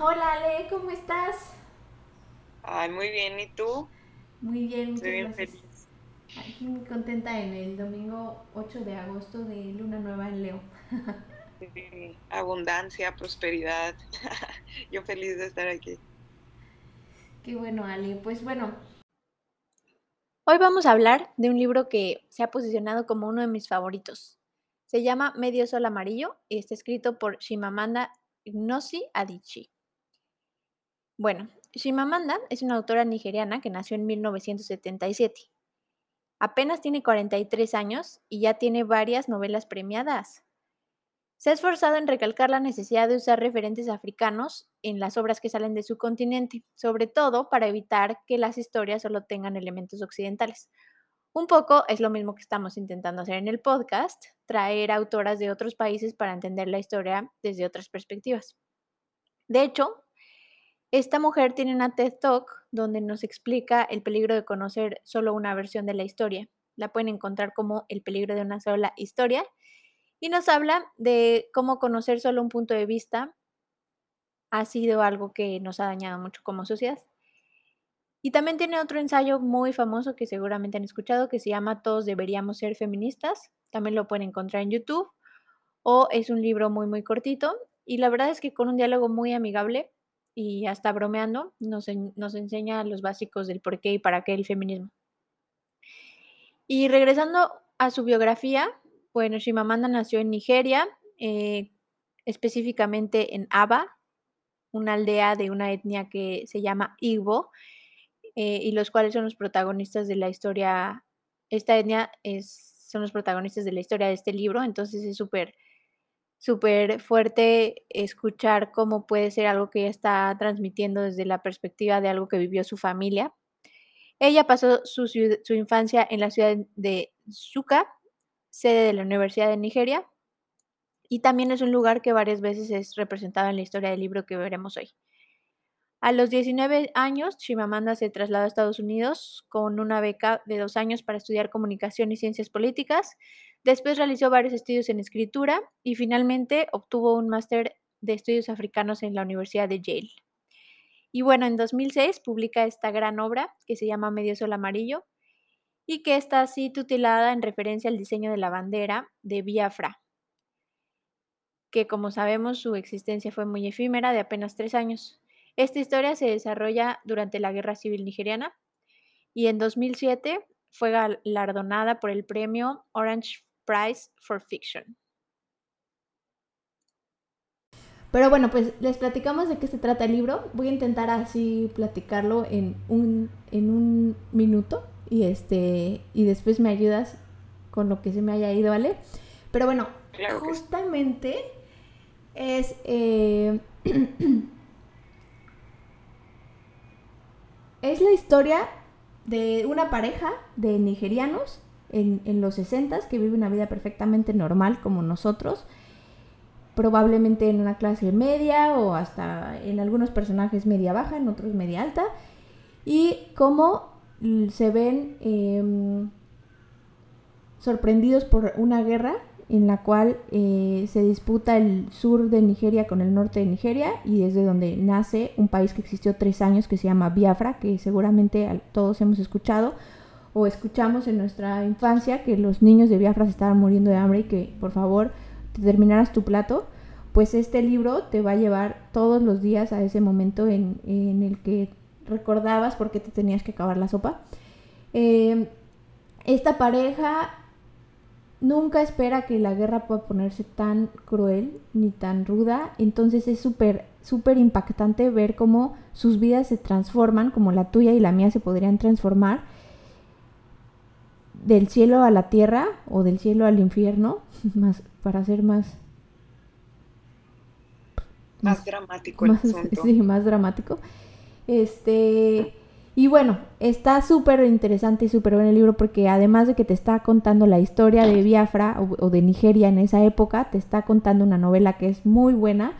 Hola Ale, ¿cómo estás? Ay, muy bien, ¿y tú? Muy bien, muchas Estoy bien gracias. feliz. Aquí muy contenta en el domingo 8 de agosto de Luna Nueva en Leo. Sí, abundancia, prosperidad. Yo feliz de estar aquí. Qué bueno, Ale. Pues bueno, Hoy vamos a hablar de un libro que se ha posicionado como uno de mis favoritos. Se llama Medio Sol Amarillo y está escrito por Shimamanda Ngozi Adichie. Bueno, Shimamanda es una autora nigeriana que nació en 1977. Apenas tiene 43 años y ya tiene varias novelas premiadas. Se ha esforzado en recalcar la necesidad de usar referentes africanos en las obras que salen de su continente, sobre todo para evitar que las historias solo tengan elementos occidentales. Un poco es lo mismo que estamos intentando hacer en el podcast, traer autoras de otros países para entender la historia desde otras perspectivas. De hecho, esta mujer tiene una TED Talk donde nos explica el peligro de conocer solo una versión de la historia. La pueden encontrar como el peligro de una sola historia y nos habla de cómo conocer solo un punto de vista ha sido algo que nos ha dañado mucho como sociedad. Y también tiene otro ensayo muy famoso que seguramente han escuchado que se llama Todos deberíamos ser feministas. También lo pueden encontrar en YouTube o es un libro muy muy cortito y la verdad es que con un diálogo muy amigable y hasta bromeando nos, nos enseña los básicos del por qué y para qué el feminismo. Y regresando a su biografía, bueno, Shimamanda nació en Nigeria, eh, específicamente en Aba, una aldea de una etnia que se llama Igbo, eh, y los cuales son los protagonistas de la historia. Esta etnia es, son los protagonistas de la historia de este libro, entonces es súper, súper fuerte escuchar cómo puede ser algo que ella está transmitiendo desde la perspectiva de algo que vivió su familia. Ella pasó su, su infancia en la ciudad de Zuka, sede de la Universidad de Nigeria, y también es un lugar que varias veces es representado en la historia del libro que veremos hoy. A los 19 años, Chimamanda se trasladó a Estados Unidos con una beca de dos años para estudiar comunicación y ciencias políticas. Después realizó varios estudios en escritura y finalmente obtuvo un máster de estudios africanos en la Universidad de Yale. Y bueno, en 2006 publica esta gran obra que se llama Medio Sol Amarillo, y que está así tutelada en referencia al diseño de la bandera de Biafra, que como sabemos su existencia fue muy efímera, de apenas tres años. Esta historia se desarrolla durante la Guerra Civil Nigeriana y en 2007 fue galardonada por el premio Orange Prize for Fiction. Pero bueno, pues les platicamos de qué se trata el libro. Voy a intentar así platicarlo en un, en un minuto y este y después me ayudas con lo que se me haya ido, ¿vale? Pero bueno, justamente es eh, es la historia de una pareja de nigerianos en, los 60 que vive una vida perfectamente normal como nosotros, probablemente en una clase media o hasta en algunos personajes media baja, en otros media alta, y cómo se ven em, sorprendidos por una guerra en la cual eh, se disputa el sur de Nigeria con el norte de Nigeria y desde donde nace un país que existió tres años que se llama Biafra, que seguramente todos hemos escuchado o escuchamos en nuestra infancia que los niños de Biafra se estaban muriendo de hambre y que por favor te terminaras tu plato, pues este libro te va a llevar todos los días a ese momento en, el que recordabas por qué te tenías que acabar la sopa. Eh, esta pareja nunca espera que la guerra pueda ponerse tan cruel ni tan ruda, entonces es súper, súper impactante ver cómo sus vidas se transforman, como la tuya y la mía se podrían transformar del cielo a la tierra o del cielo al infierno, más, para ser más... Más, dramático el Sí, más dramático. Este, y bueno, está súper interesante y súper bueno el libro porque además de que te está contando la historia de Biafra o, de Nigeria en esa época, te está contando una novela que es muy buena.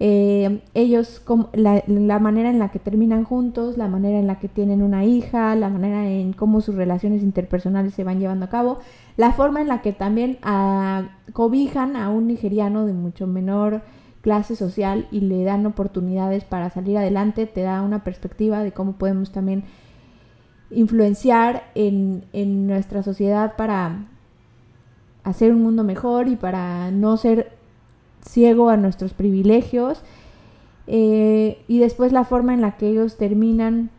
Eh, ellos, la, la, manera en la que terminan juntos, la manera en la que tienen una hija, la manera en cómo sus relaciones interpersonales se van llevando a cabo, la forma en la que también ah, cobijan a un nigeriano de mucho menor clase social y le dan oportunidades para salir adelante, te da una perspectiva de cómo podemos también influenciar en, en nuestra sociedad para hacer un mundo mejor y para no ser ciego a nuestros privilegios. Eh, y después la forma en la que ellos terminan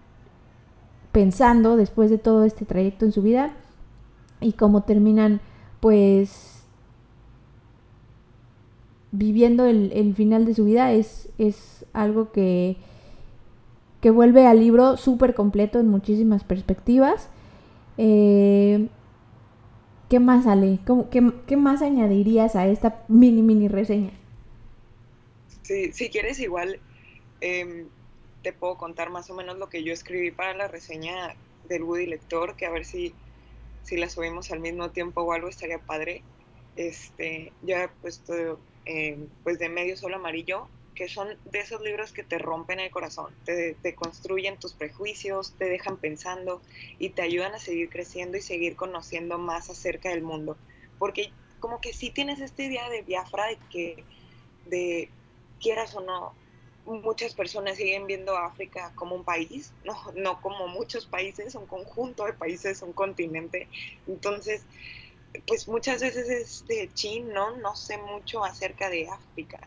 pensando después de todo este trayecto en su vida y cómo terminan pues viviendo el, final de su vida es, es algo que, que vuelve al libro súper completo en muchísimas perspectivas. Eh, ¿Qué más, Ale? qué, más añadirías a esta mini, mini reseña? Si quieres igual em, te puedo contar más o menos lo que yo escribí para la reseña del Woody Lector, que a ver si, si la subimos al mismo tiempo o algo estaría padre. Este, yo he puesto em, pues de medio solo amarillo que son de esos libros que te rompen el corazón, te, construyen tus prejuicios, te dejan pensando y te ayudan a seguir creciendo y seguir conociendo más acerca del mundo. Porque como que sí tienes esta idea de Biafra de que, de quieras o no, muchas personas siguen viendo a África como un país, no, no como muchos países, un conjunto de países, un continente. Entonces, pues muchas veces es de chin. No sé mucho acerca de África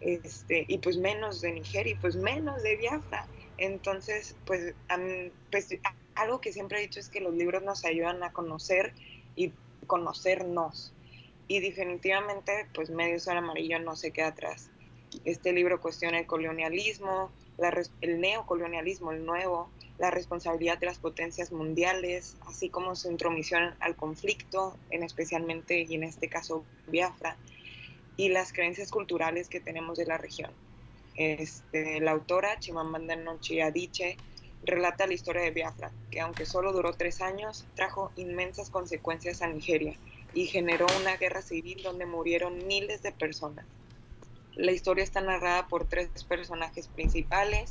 este, y pues menos de Nigeria y pues menos de Biafra. Entonces, pues, pues algo que siempre he dicho es que los libros nos ayudan a conocer y conocernos. Y definitivamente, pues Medio Sol Amarillo no se queda atrás. Este libro cuestiona el colonialismo, el neocolonialismo, el nuevo, la responsabilidad de las potencias mundiales, así como su intromisión al conflicto, en especialmente y en este caso Biafra, y las creencias culturales que tenemos de la región. Este, la autora, Chimamanda Ngozi Adichie, relata la historia de Biafra, que aunque solo duró tres años, trajo inmensas consecuencias a Nigeria y generó una guerra civil donde murieron miles de personas. La historia está narrada por tres personajes principales,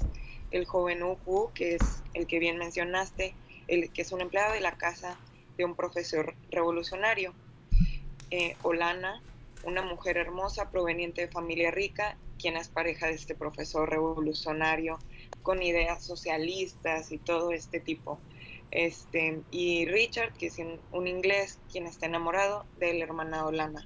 el joven Uku, que es el que bien mencionaste, el que es un empleado de la casa de un profesor revolucionario, eh, Olana, una mujer hermosa proveniente de familia rica, quien es pareja de este profesor revolucionario con ideas socialistas y todo este tipo. Este, y Richard, que es un inglés, quien está enamorado de la hermana Olana.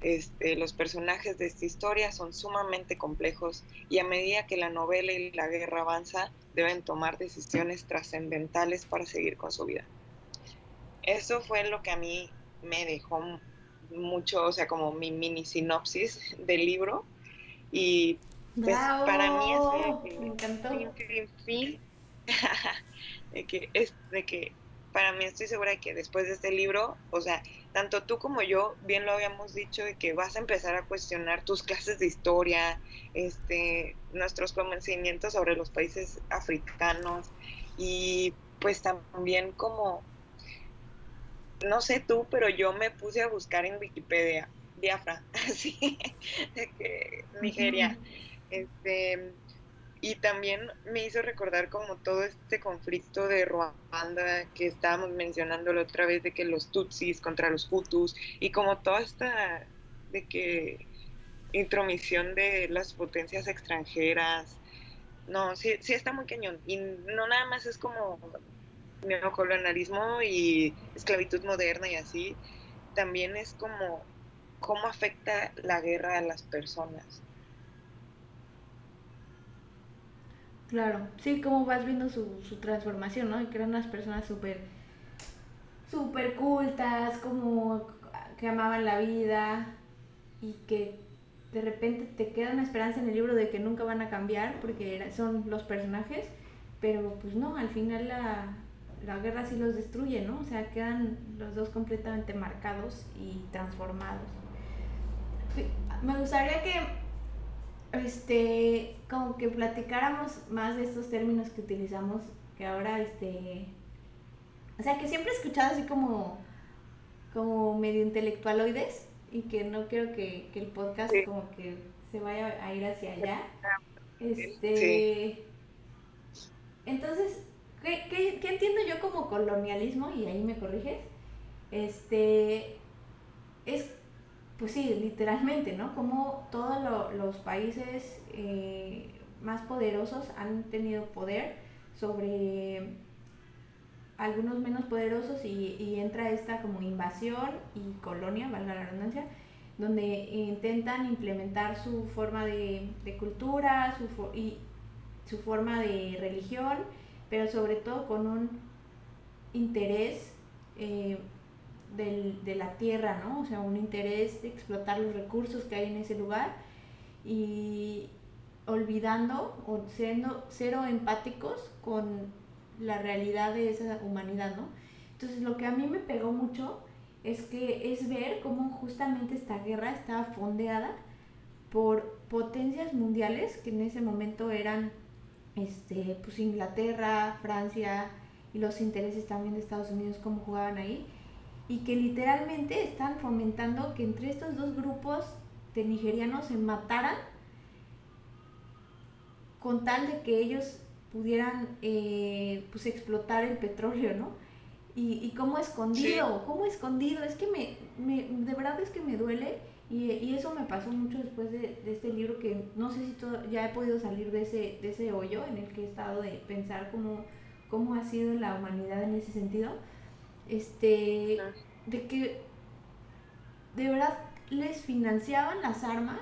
Este, los personajes de esta historia son sumamente complejos y a medida que la novela y la guerra avanza, deben tomar decisiones trascendentales para seguir con su vida. Eso fue lo que a mí me dejó mucho, o sea, como mi mini sinopsis del libro. Y pues para mí es me encantó. Fin, de que es de que para mí estoy segura de que después de este libro, o sea, tanto tú como yo, bien lo habíamos dicho, de que vas a empezar a cuestionar tus clases de historia, este, nuestros conocimientos sobre los países africanos y pues también como no sé tú, pero yo me puse a buscar en Wikipedia, Biafra, así, de que Nigeria, este, y también me hizo recordar como todo este conflicto de Ruanda que estábamos mencionando la otra vez de que los Tutsis contra los Hutus y como toda esta de que intromisión de las potencias extranjeras. No, sí, sí está muy cañón. Y no nada más es como neocolonialismo y esclavitud moderna y así, también es como cómo afecta la guerra a las personas. Claro, sí, como vas viendo su, su transformación, ¿no? Que eran unas personas súper, súper cultas, como que amaban la vida y que de repente te queda una esperanza en el libro de que nunca van a cambiar porque son los personajes, pero pues no, al final la, la guerra sí los destruye, ¿no? O sea, quedan los dos completamente marcados y transformados. Me gustaría que, este, como que platicáramos más de estos términos que utilizamos, que ahora, este, o sea, que siempre he escuchado así como, como medio intelectualoides y que no quiero que, el podcast como que se vaya a ir hacia allá. Este, entonces, ¿Qué, entiendo yo como colonialismo? Y ahí me corriges. Este, es pues sí, literalmente, ¿no? Como todos los países eh, más poderosos han tenido poder sobre algunos menos poderosos y, entra esta como invasión y colonia, valga la redundancia, donde intentan implementar su forma de, cultura su y su forma de religión, pero sobre todo con un interés eh, de la tierra, ¿no? O sea, un interés de explotar los recursos que hay en ese lugar y olvidando o siendo cero empáticos con la realidad de esa humanidad, ¿no? Entonces lo que a mí me pegó mucho es que es ver cómo justamente esta guerra estaba fondeada por potencias mundiales que en ese momento eran este, pues Inglaterra, Francia y los intereses también de Estados Unidos, cómo jugaban ahí, y que literalmente están fomentando que entre estos dos grupos de nigerianos se mataran con tal de que ellos pudieran eh, pues explotar el petróleo, ¿no? Y, y cómo escondido, cómo escondido, es que me, me, de verdad es que me duele y, y eso me pasó mucho después de, de, este libro que no sé si todo, ya he podido salir de ese, de ese hoyo en el que he estado de pensar cómo, cómo ha sido la humanidad en ese sentido, este, de que de verdad les financiaban las armas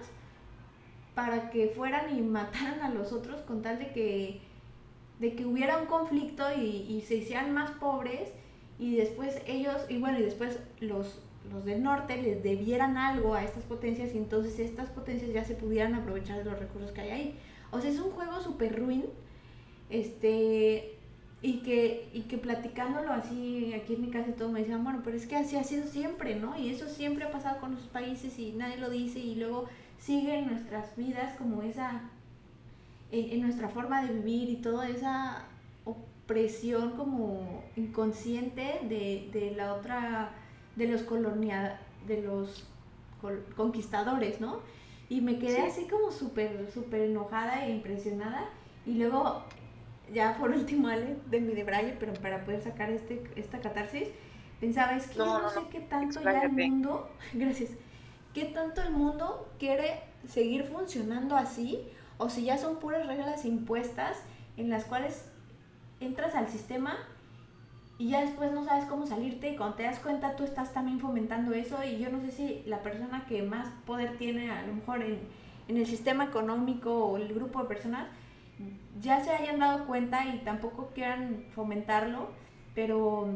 para que fueran y mataran a los otros con tal de que de que hubiera un conflicto y, se hicieran más pobres y después ellos, y bueno, y después los, los del norte les debieran algo a estas potencias y entonces estas potencias ya se pudieran aprovechar de los recursos que hay ahí. O sea, es un juego súper ruin, este, y que, y que platicándolo así, aquí en mi casa todo me decían, bueno, pero es que así ha sido siempre, ¿no? Y eso siempre ha pasado con los países y nadie lo dice y luego siguen nuestras vidas como esa en, nuestra forma de vivir y toda esa opresión como inconsciente de, de la otra, de los colonial, de los conquistadores, ¿no? Y me quedé así como súper, súper enojada e impresionada. Y luego, ya por último, Ale, de mi de Braille, pero para poder sacar este, esta catarsis, pensaba, es que no, yo no, sé qué tanto ya el mundo, gracias, qué tanto el mundo quiere seguir funcionando así o si ya son puras reglas impuestas en las cuales entras al sistema y ya después no sabes cómo salirte y cuando te das cuenta tú estás también fomentando eso y yo no sé si la persona que más poder tiene a lo mejor en, en el sistema económico o el grupo de personas ya se hayan dado cuenta y tampoco quieran fomentarlo, pero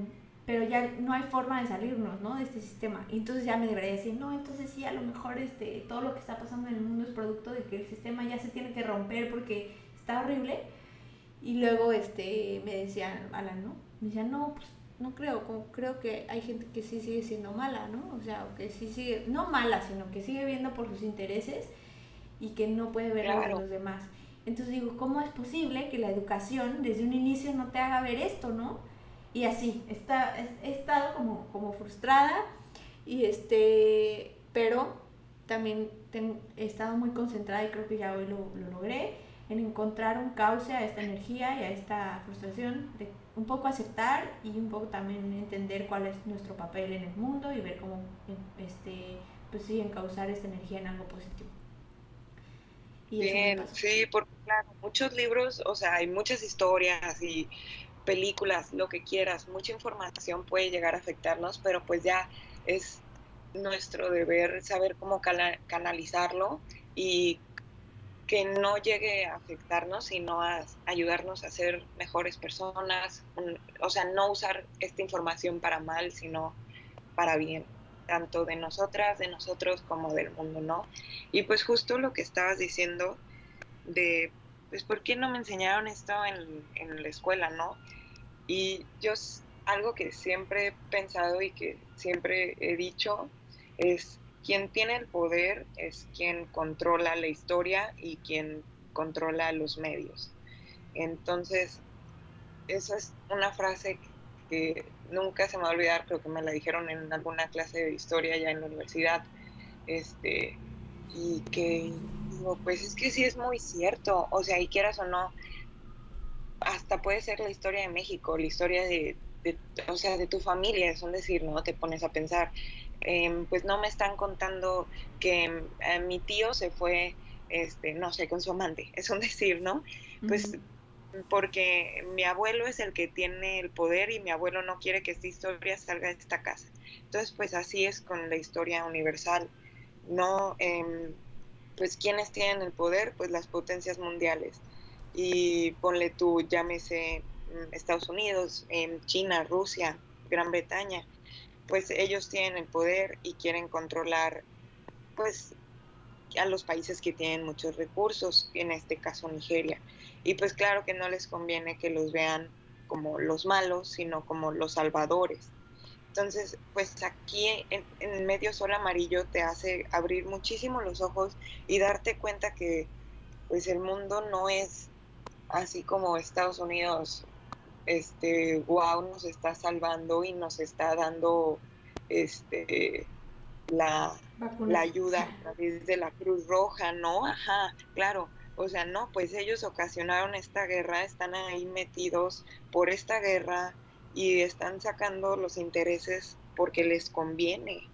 pero ya no hay forma de salirnos, ¿no? De este sistema. Y entonces ya me debería decir, no, entonces sí, a lo mejor este, todo lo que está pasando en el mundo es producto de que el sistema ya se tiene que romper porque está horrible. Y luego este, me decía Alan, ¿no? Me decía, no, pues no creo, como creo que hay gente que sí sigue siendo mala, ¿no? O sea, que sí sigue, no mala, sino que sigue viendo por sus intereses y que no puede ver a los demás. Entonces digo, ¿cómo es posible que la educación desde un inicio no te haga ver esto, ¿no? y así, está, he estado como, como frustrada, y este, pero también he estado muy concentrada y creo que ya hoy lo, lo, logré, en encontrar un cauce a esta energía y a esta frustración, de un poco aceptar y un poco también entender cuál es nuestro papel en el mundo y ver cómo, este, pues sí, encauzar esta energía en algo positivo. Bien, sí, porque claro, muchos libros, o sea, hay muchas historias y películas, lo que quieras, mucha información puede llegar a afectarnos, pero pues ya es nuestro deber saber cómo canalizarlo y que no llegue a afectarnos, sino a ayudarnos a ser mejores personas, o sea, no usar esta información para mal, sino para bien, tanto de nosotras, de nosotros como del mundo, ¿no? Y pues justo lo que estabas diciendo de, pues, ¿por qué no me enseñaron esto en, en la escuela, no? Y yo algo que siempre he pensado y que siempre he dicho es quien tiene el poder es quien controla la historia y quien controla los medios. Entonces, esa es una frase que nunca se me va a olvidar, creo que me la dijeron en alguna clase de historia ya en la universidad, este, y que digo, pues es que sí es muy cierto, o sea, y quieras o no, hasta puede ser la historia de México, la historia de, o sea, de tu familia, es un decir, ¿no? Te pones a pensar, em, pues no me están contando que eh, mi tío se fue, este, no sé, con su amante, es un decir, ¿no? Pues porque mi abuelo es el que tiene el poder y mi abuelo no quiere que esta historia salga de esta casa. Entonces, pues así es con la historia universal. No, em, pues quienes tienen el poder, pues las potencias mundiales. Y ponle tú, llámese mm, Estados Unidos, em, China, Rusia, Gran Bretaña, pues ellos tienen el poder y quieren controlar, pues a los países que tienen muchos recursos, en este caso Nigeria. Y pues claro que no les conviene que los vean como los malos, sino como los salvadores. Entonces, pues aquí en, en medio sol amarillo te hace abrir muchísimo los ojos y darte cuenta que pues el mundo no es así como Estados Unidos, este, wow, nos está salvando y nos está dando este la, la ayuda a través de la Cruz Roja, ¿no? Ajá, claro. O sea, no, pues ellos ocasionaron esta guerra, están ahí metidos por esta guerra y están sacando los intereses porque les conviene.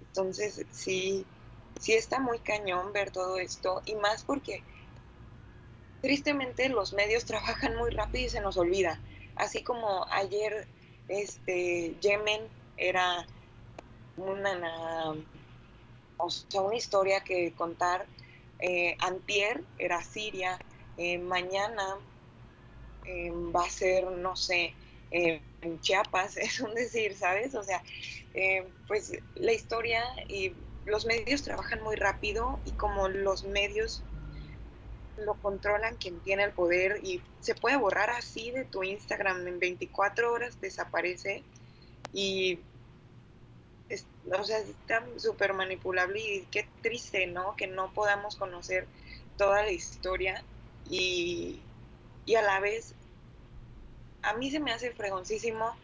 Entonces, sí, sí está muy cañón ver todo esto y más porque tristemente los medios trabajan muy rápido y se nos olvida. Así como ayer este Yemen era una, una historia que contar. Eh, antier era Siria, eh, mañana eh, va a ser, no sé, en Chiapas, es un decir, ¿sabes? O sea, pues la historia y los medios trabajan muy rápido y como los medios lo controlan quien tiene el poder y se puede borrar así de tu Instagram en 24 horas, desaparece y o sea, está súper manipulable y qué triste, ¿no? Que no podamos conocer toda la historia y, y a la vez a mí se me hace fregoncísimo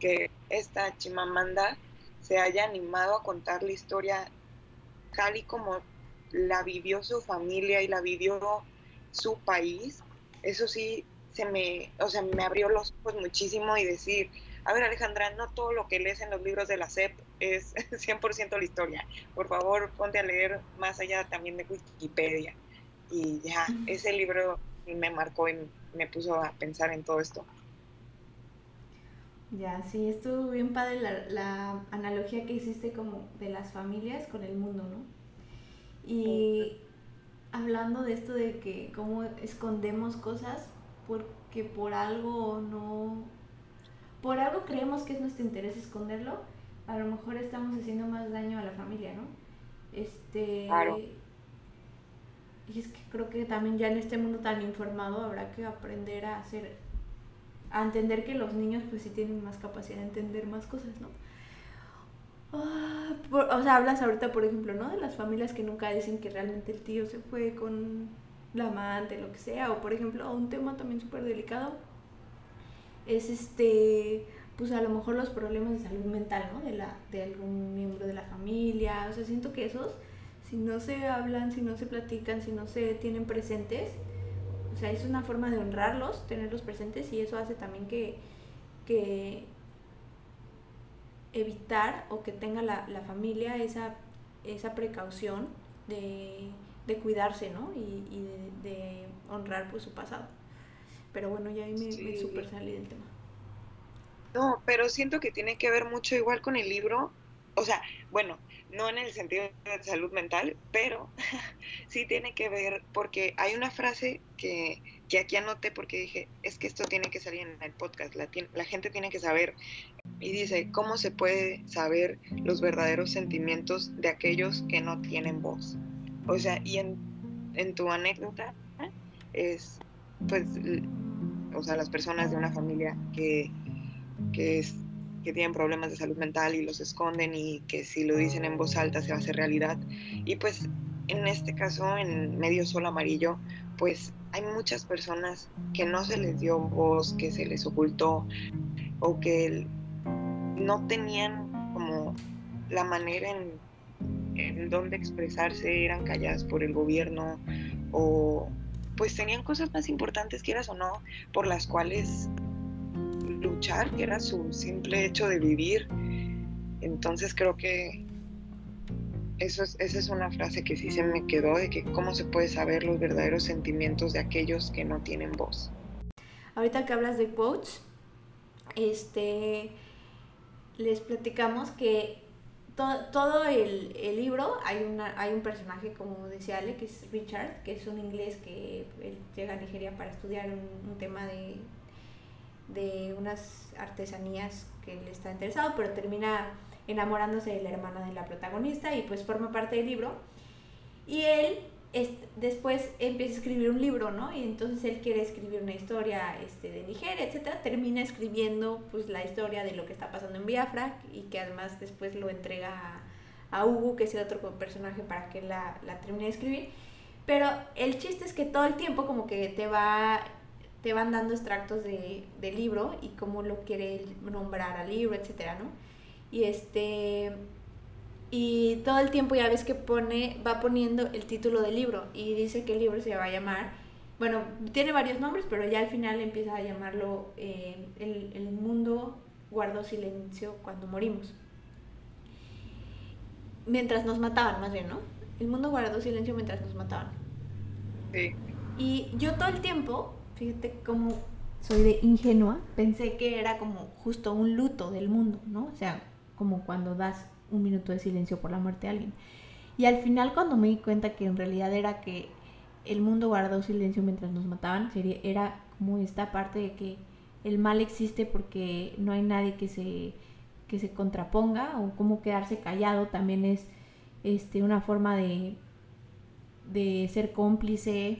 que esta Chimamanda se haya animado a contar la historia tal y como la vivió su familia y la vivió su país. Eso sí, se me, o sea, me abrió los ojos muchísimo y decir, a ver Alejandra, no todo lo que lees en los libros de la SEP es 100% la historia. Por favor, ponte a leer más allá también de Wikipedia. Y ya, ese libro me marcó y me puso a pensar en todo esto. Ya, sí, estuvo bien padre la, la analogía que hiciste como de las familias con el mundo, ¿no? Y hablando de esto de que cómo escondemos cosas porque por algo no por algo creemos que es nuestro interés esconderlo, a lo mejor estamos haciendo más daño a la familia, ¿no? Este y es que creo que también ya en este mundo tan informado habrá que aprender a hacer a entender que los niños pues sí tienen más capacidad de entender más cosas, ¿no? Ah, o sea, hablas ahorita, por ejemplo, ¿no? De las familias que nunca dicen que realmente el tío se fue con la amante, lo que sea, o por ejemplo, un tema también súper delicado es este, pues a lo mejor los problemas de salud mental, ¿no? De, la, de algún miembro de la familia, o sea, siento que esos, si no se hablan, si no se platican, si no se tienen presentes, o sea, es una forma de honrarlos, tenerlos presentes y eso hace también que, que evitar o que tenga la, la familia esa, esa precaución de, de cuidarse, ¿no? Y, y de, de, honrar pues su pasado. Pero bueno, ya ahí me, me super salí del tema. No, pero siento que tiene que ver mucho igual con el libro. O sea, bueno, no en el sentido de salud mental, pero sí tiene que ver porque hay una frase que, que, aquí anoté porque dije, es que esto tiene que salir en el podcast, la, la gente tiene que saber. Y dice, ¿cómo se puede saber los verdaderos sentimientos de aquellos que no tienen voz? O sea, y en, en tu anécdota es, pues, o sea, las personas de una familia que, que, es, que tienen problemas de salud mental y los esconden y que si lo dicen en voz alta se va a hacer realidad. Y pues en este caso, en Medio Sol Amarillo, pues hay muchas personas que no se les dio voz, que se les ocultó o que no tenían como la manera en, en donde expresarse, eran calladas por el gobierno o pues tenían cosas más importantes, quieras o no, por las cuales luchar, que era su simple hecho de vivir. Entonces creo que eso es, esa es una frase que sí se me quedó de que cómo se puede saber los verdaderos sentimientos de aquellos que no tienen voz. Ahorita que hablas de quotes, este, les platicamos que todo, el, libro hay, una, hay un personaje, como decía Ale, que es Richard, que es un inglés que llega a Nigeria para estudiar un, tema de, de unas artesanías que le está interesado, pero termina enamorándose de la hermana de la protagonista y pues forma parte del libro. Y él después empieza a escribir un libro, ¿no? Y entonces él quiere escribir una historia este, de Nigeria, etcétera. Termina escribiendo pues la historia de lo que está pasando en Biafra y que además después lo entrega a, Hugo, que es el otro personaje, para que la, la termine de escribir. Pero el chiste es que todo el tiempo como que te va te van dando extractos de, del libro y cómo lo quiere nombrar al libro, etcétera, ¿no? Y este y todo el tiempo ya ves que pone, va poniendo el título del libro y dice que el libro se va a llamar, bueno, tiene varios nombres, pero ya al final empieza a llamarlo eh, el, el, mundo guardó silencio cuando morimos. Mientras nos mataban, más bien, ¿no? El mundo guardó silencio mientras nos mataban. Sí. Y yo todo el tiempo, fíjate cómo soy de ingenua, pensé que era como justo un luto del mundo, ¿no? O sea, como cuando das un minuto de silencio por la muerte de alguien. Y al final cuando me di cuenta que en realidad era que el mundo guardó silencio mientras nos mataban, sería, era como esta parte de que el mal existe porque no hay nadie que se, que se contraponga o como quedarse callado también es este, una forma de, de ser cómplice.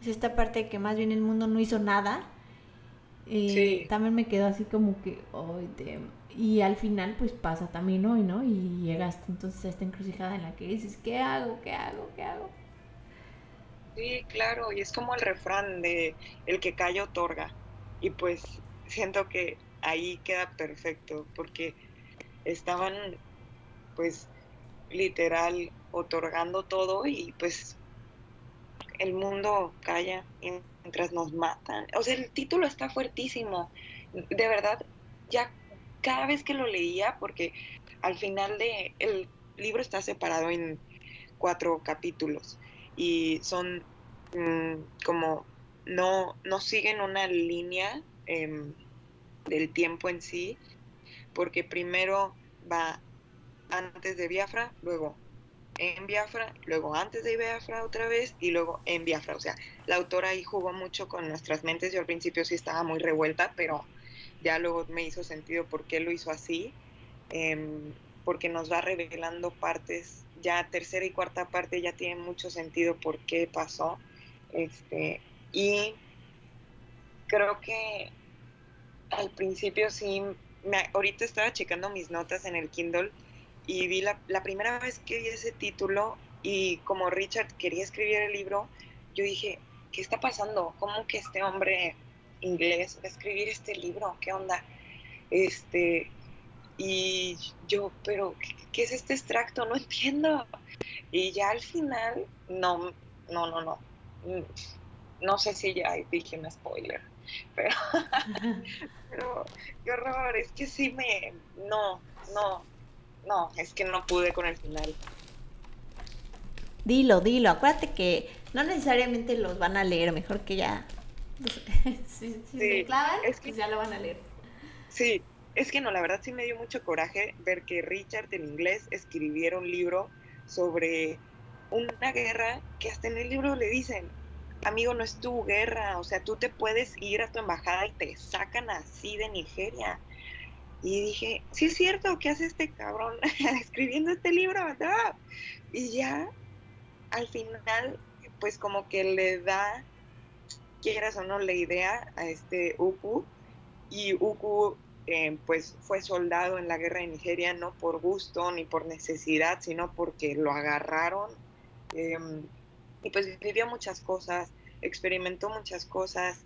Es esta parte de que más bien el mundo no hizo nada. Eh, también me quedó así como que, oh, y al final pues pasa también hoy, ¿no? Y llegas entonces a esta encrucijada en la que dices, ¿qué hago? ¿Qué hago? ¿Qué hago? Sí, claro, y es como el refrán de el que calla otorga. Y pues siento que ahí queda perfecto, porque estaban pues literal otorgando todo y pues el mundo calla mientras nos matan. O sea, el título está fuertísimo. De verdad, ya cada vez que lo leía, porque al final de el libro está separado en cuatro capítulos y son mm, como no, no siguen una línea em, del tiempo en sí, porque primero va antes de Biafra, luego en Biafra, luego antes de Biafra otra vez y luego en Biafra. O sea, la autora ahí jugó mucho con nuestras mentes. Yo al principio sí estaba muy revuelta, pero ya luego me hizo sentido por qué lo hizo así, em, porque nos va revelando partes, ya tercera y cuarta parte ya tiene mucho sentido por qué pasó, este, y creo que al principio sí, me, ahorita estaba checando mis notas en el Kindle y vi la, la primera vez que vi ese título y como Richard quería escribir el libro, yo dije, ¿qué está pasando? ¿Cómo que este hombre inglés escribir este libro, ¿qué onda? Este, y yo, pero, ¿qué, es este extracto? No entiendo. Y ya al final, no, no, no, no. Mm, no sé si ya dije un spoiler, pero qué horror, es que sí me, no, no, no, es que no pude con el final. Dilo, dilo, acuérdate que no necesariamente los van a leer, mejor que ya si, se clavan, es que, ya lo van a leer. Sí, es que no, la verdad sí me dio mucho coraje ver que Richard en inglés escribiera un libro sobre una guerra que hasta en el libro le dicen, amigo, no es tu guerra, o sea, tú te puedes ir a tu embajada y te sacan así de Nigeria. Y dije, sí es cierto, ¿qué hace este cabrón escribiendo este libro? Y ya, al final, pues como que le da quieras o no la idea a este Uku. Y Uku eh, pues fue soldado en la guerra de Nigeria no por gusto ni por necesidad sino porque lo agarraron. Em, y pues vivió muchas cosas experimentó muchas cosas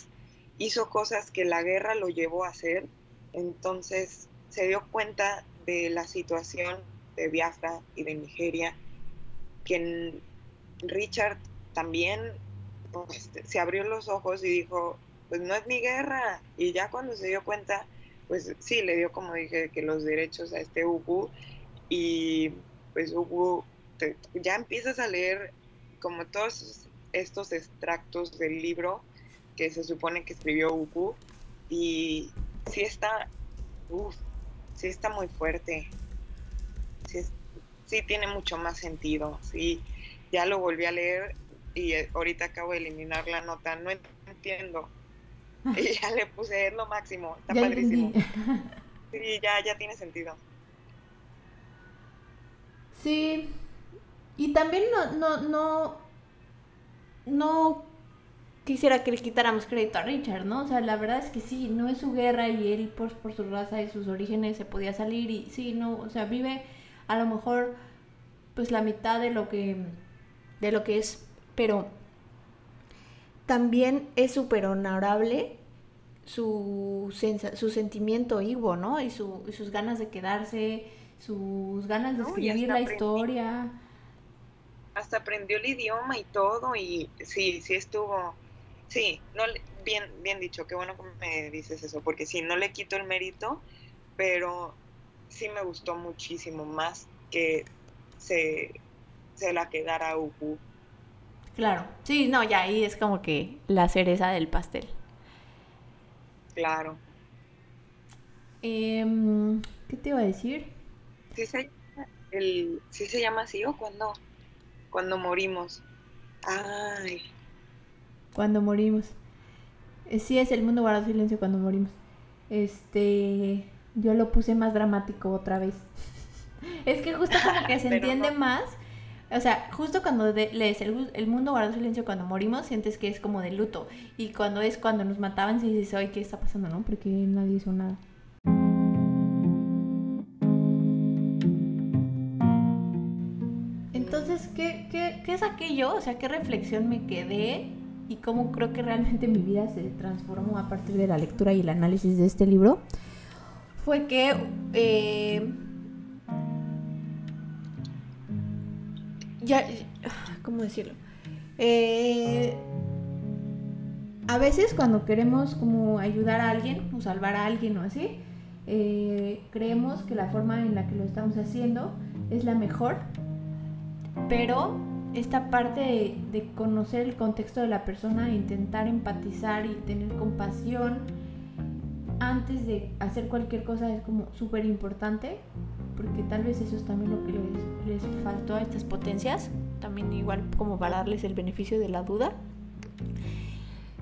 hizo cosas que la guerra lo llevó a hacer. Entonces se dio cuenta de la situación de Biafra y de Nigeria que Richard también pues, se abrió los ojos y dijo, pues no es mi guerra. Y ya cuando se dio cuenta, pues sí, le dio, como dije, que los derechos a este Uku y pues hubo, ya empiezas a leer como todos estos extractos del libro que se supone que escribió Uku y sí está, uff, sí está muy fuerte, sí, sí, tiene mucho más sentido, sí, ya lo volví a leer y eh, ahorita acabo de eliminar la nota, no entiendo, y ya le puse, es lo máximo, está padrísimo. Sí, ya, ya tiene sentido. Sí, y también no, no, no, no quisiera que le quitáramos crédito a Richard, ¿no? O sea, la verdad es que sí, no es su guerra y él por, por su raza y sus orígenes se podía salir y sí, no, o sea, vive a lo mejor pues la mitad de lo que de lo que es, pero también es súper honorable su, su sentimiento Ivo, ¿no? Y, su, y sus ganas de quedarse, sus ganas de escribir la historia. Hasta aprendió el idioma y todo, y sí, sí estuvo Sí, no, bien, bien dicho, qué bueno que me dices eso, porque sí, no le quito el mérito, pero sí me gustó muchísimo más que se, se la quedara Uku. Claro, sí, no, ya ahí es como que la cereza del pastel. Claro. Em, ¿Qué te iba a decir? Sí se, el, ¿sí se llama así o cuando, cuando morimos. Ay, cuando morimos. Eh, sí es el mundo guarda silencio cuando morimos. Este, yo lo puse más dramático otra vez. es que justo como que se entiende más. O sea, justo cuando lees el, mundo guarda silencio cuando morimos, sientes que es como de luto. Y cuando es cuando nos mataban, sí dices, ay, ¿qué está pasando, no? Porque nadie hizo nada. Entonces, ¿qué, qué, qué es aquello? O sea, ¿qué reflexión me quedé y cómo creo que realmente mi vida se transformó a partir de la lectura y el análisis de este libro, fue que... Eh, ya, ¿cómo decirlo? Eh, a veces cuando queremos como ayudar a alguien o salvar a alguien o así, eh, creemos que la forma en la que lo estamos haciendo es la mejor, pero esta parte de, conocer el contexto de la persona, intentar empatizar y tener compasión antes de hacer cualquier cosa es como súper importante, porque tal vez eso es también lo que les, les, faltó a estas potencias, también igual como para darles el beneficio de la duda.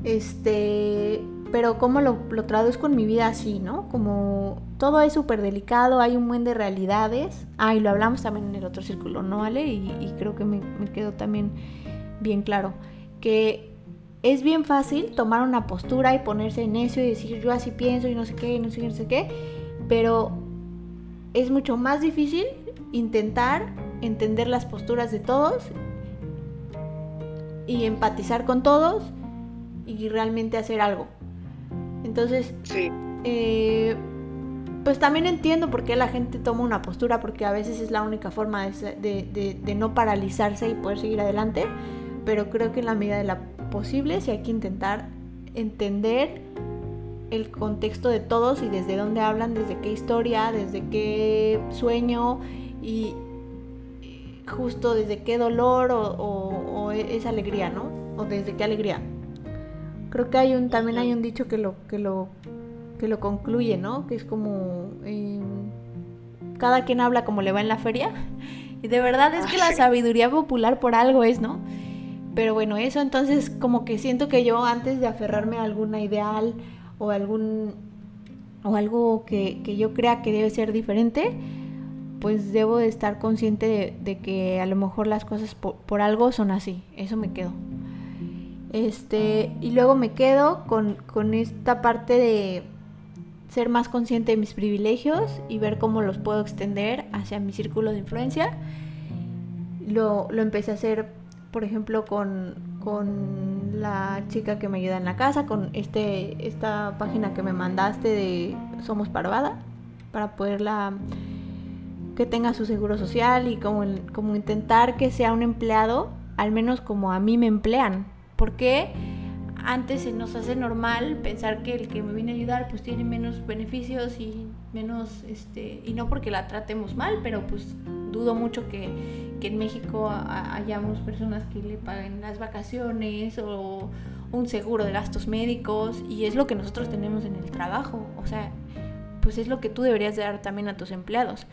Este, pero cómo lo, lo traduzco en mi vida así, ¿no? Como todo es súper delicado, hay un buen de realidades. Ah, y lo hablamos también en el otro círculo, ¿no, Ale? Y, creo que me, quedó también bien claro. Que es bien fácil tomar una postura y ponerse en necio y decir yo así pienso y no sé qué, no sé qué, no sé qué. Pero es mucho más difícil intentar entender las posturas de todos y empatizar con todos y realmente hacer algo. Entonces, eh, pues también entiendo por qué la gente toma una postura, porque a veces es la única forma de, no paralizarse y poder seguir adelante, pero creo que en la medida de la posible sí hay que intentar entender el contexto de todos y desde dónde hablan, desde qué historia, desde qué sueño y justo desde qué dolor o, o esa alegría, ¿no? O desde qué alegría. Creo que hay un, también hay un dicho que lo, que lo, que lo concluye, ¿no? Que es como em, cada quien habla como le va en la feria. Y de verdad es que la sabiduría popular por algo es, ¿no? Pero bueno, eso entonces como que siento que yo antes de aferrarme a alguna ideal o algún o algo que, yo crea que debe ser diferente, pues debo de estar consciente de, que a lo mejor las cosas por algo son así. Eso me quedo. Este, y luego me quedo con, esta parte de ser más consciente de mis privilegios y ver cómo los puedo extender hacia mi círculo de influencia. Lo, empecé a hacer, por ejemplo, con, con, la chica que me ayuda en la casa, con este, esta página que me mandaste de Somos Parvada, para poderla que tenga su seguro social y como, como intentar que sea un empleado, al menos como a mí me emplean, porque antes se nos hace normal pensar que el que me viene a ayudar pues tiene menos beneficios y menos, este, y no porque la tratemos mal, pero pues dudo mucho que, que en México hayamos personas que le paguen las vacaciones o un seguro de gastos médicos y es lo que nosotros tenemos en el trabajo, o sea, pues es lo que tú deberías dar también a tus empleados.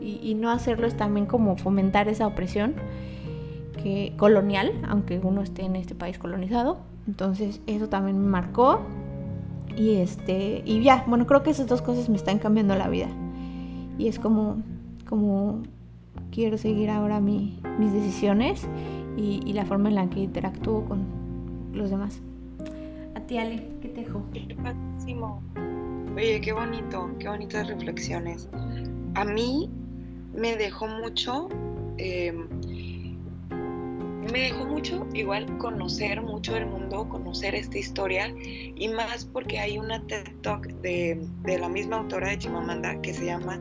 Y, no hacerlo es también como fomentar esa opresión colonial, aunque uno esté en este país colonizado, entonces eso también me marcó. Y este, y ya, bueno, creo que esas dos cosas me están cambiando la vida. Y es como, como quiero seguir ahora mi, mis decisiones y, la forma en la que interactúo con los demás. A ti, Ale, ¿qué te dejo? Oye, qué bonito, qué bonitas reflexiones. A mí me dejó mucho eh, me dejó mucho igual conocer mucho del mundo, conocer esta historia y más porque hay una TED Talk de, de la misma autora de Chimamanda que se llama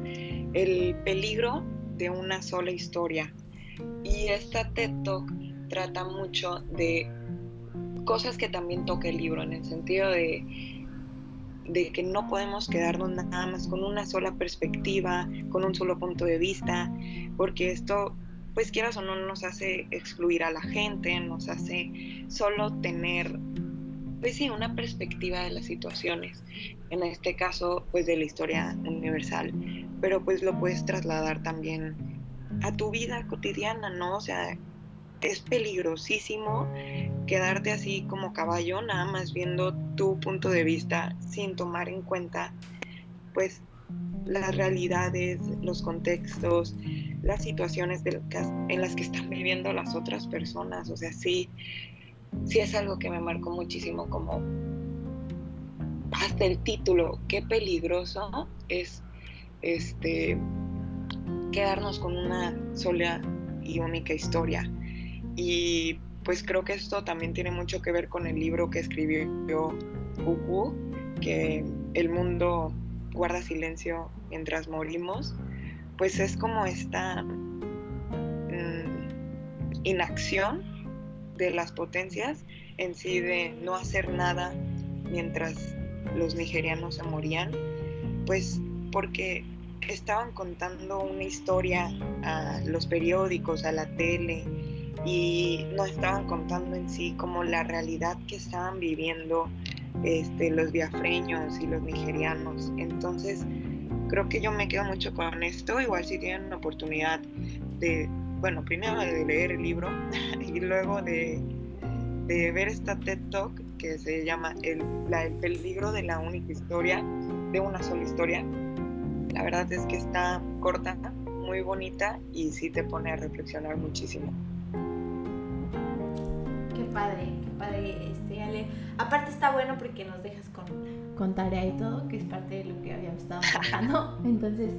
El peligro de una sola historia. Y esta TED Talk trata mucho de cosas que también toca el libro, en el sentido de, de que no podemos quedarnos nada más con una sola perspectiva, con un solo punto de vista, porque esto pues quieras o no nos hace excluir a la gente, nos hace solo tener, pues sí, una perspectiva de las situaciones. En este caso, pues de la historia universal, pero pues lo puedes trasladar también a tu vida cotidiana, ¿no? O sea, es peligrosísimo quedarte así como caballo, nada más viendo tu punto de vista sin tomar en cuenta, pues, las realidades, los contextos, las situaciones en las que están viviendo las otras personas. O sea, sí, sí es algo que me marcó muchísimo como hasta el título, qué peligroso es este quedarnos con una sola y única historia. Y pues creo que esto también tiene mucho que ver con el libro que escribió Hugo, que el mundo guarda silencio mientras morimos, pues es como esta mm, inacción de las potencias en sí de no hacer nada mientras los nigerianos se morían, pues porque estaban contando una historia a los periódicos, a la tele, y no estaban contando en sí como la realidad que estaban viviendo este, los biafreños y los nigerianos. Entonces, creo que yo me quedo mucho con esto. Igual si tienen la oportunidad de, bueno, primero de leer el libro y luego de, ver esta TED Talk que se llama el, el peligro de la única historia, de una sola historia. La verdad es que está corta, muy bonita y sí te pone a reflexionar muchísimo. Qué padre, qué padre, este, Ale. Aparte está bueno porque nos dejas con, con tarea y todo, que es parte de lo que habíamos estado trabajando. Entonces,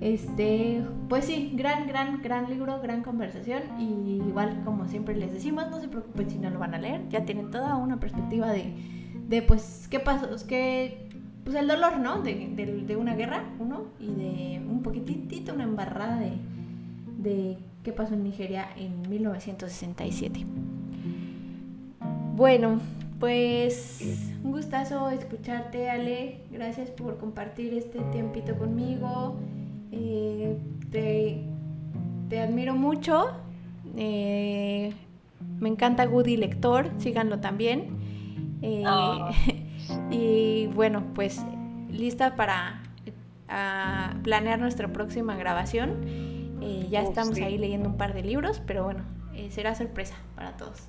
este, pues sí, gran, gran, gran libro, gran conversación. Y igual, como siempre les decimos, no se preocupen si no lo van a leer. Ya tienen toda una perspectiva de, de pues, qué pasó, que, pues el dolor, ¿no? De, de, de una guerra, uno, y de un poquitito, una embarrada de, de qué pasó en Nigeria en 1967. Bueno, pues un gustazo escucharte, Ale. Gracias por compartir este tiempito conmigo. Eh, te, admiro mucho. Eh, me encanta Woody Lector, síganlo también. Eh, ah. y bueno, pues lista para planear nuestra próxima grabación. ya oh, estamos ahí leyendo un par de libros, pero bueno, será sorpresa para todos.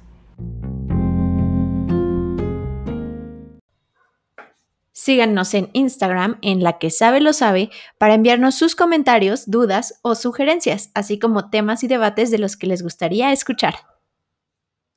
Síganos en Instagram en la que sabe lo sabe para enviarnos sus comentarios, dudas o sugerencias, así como temas y debates de los que les gustaría escuchar.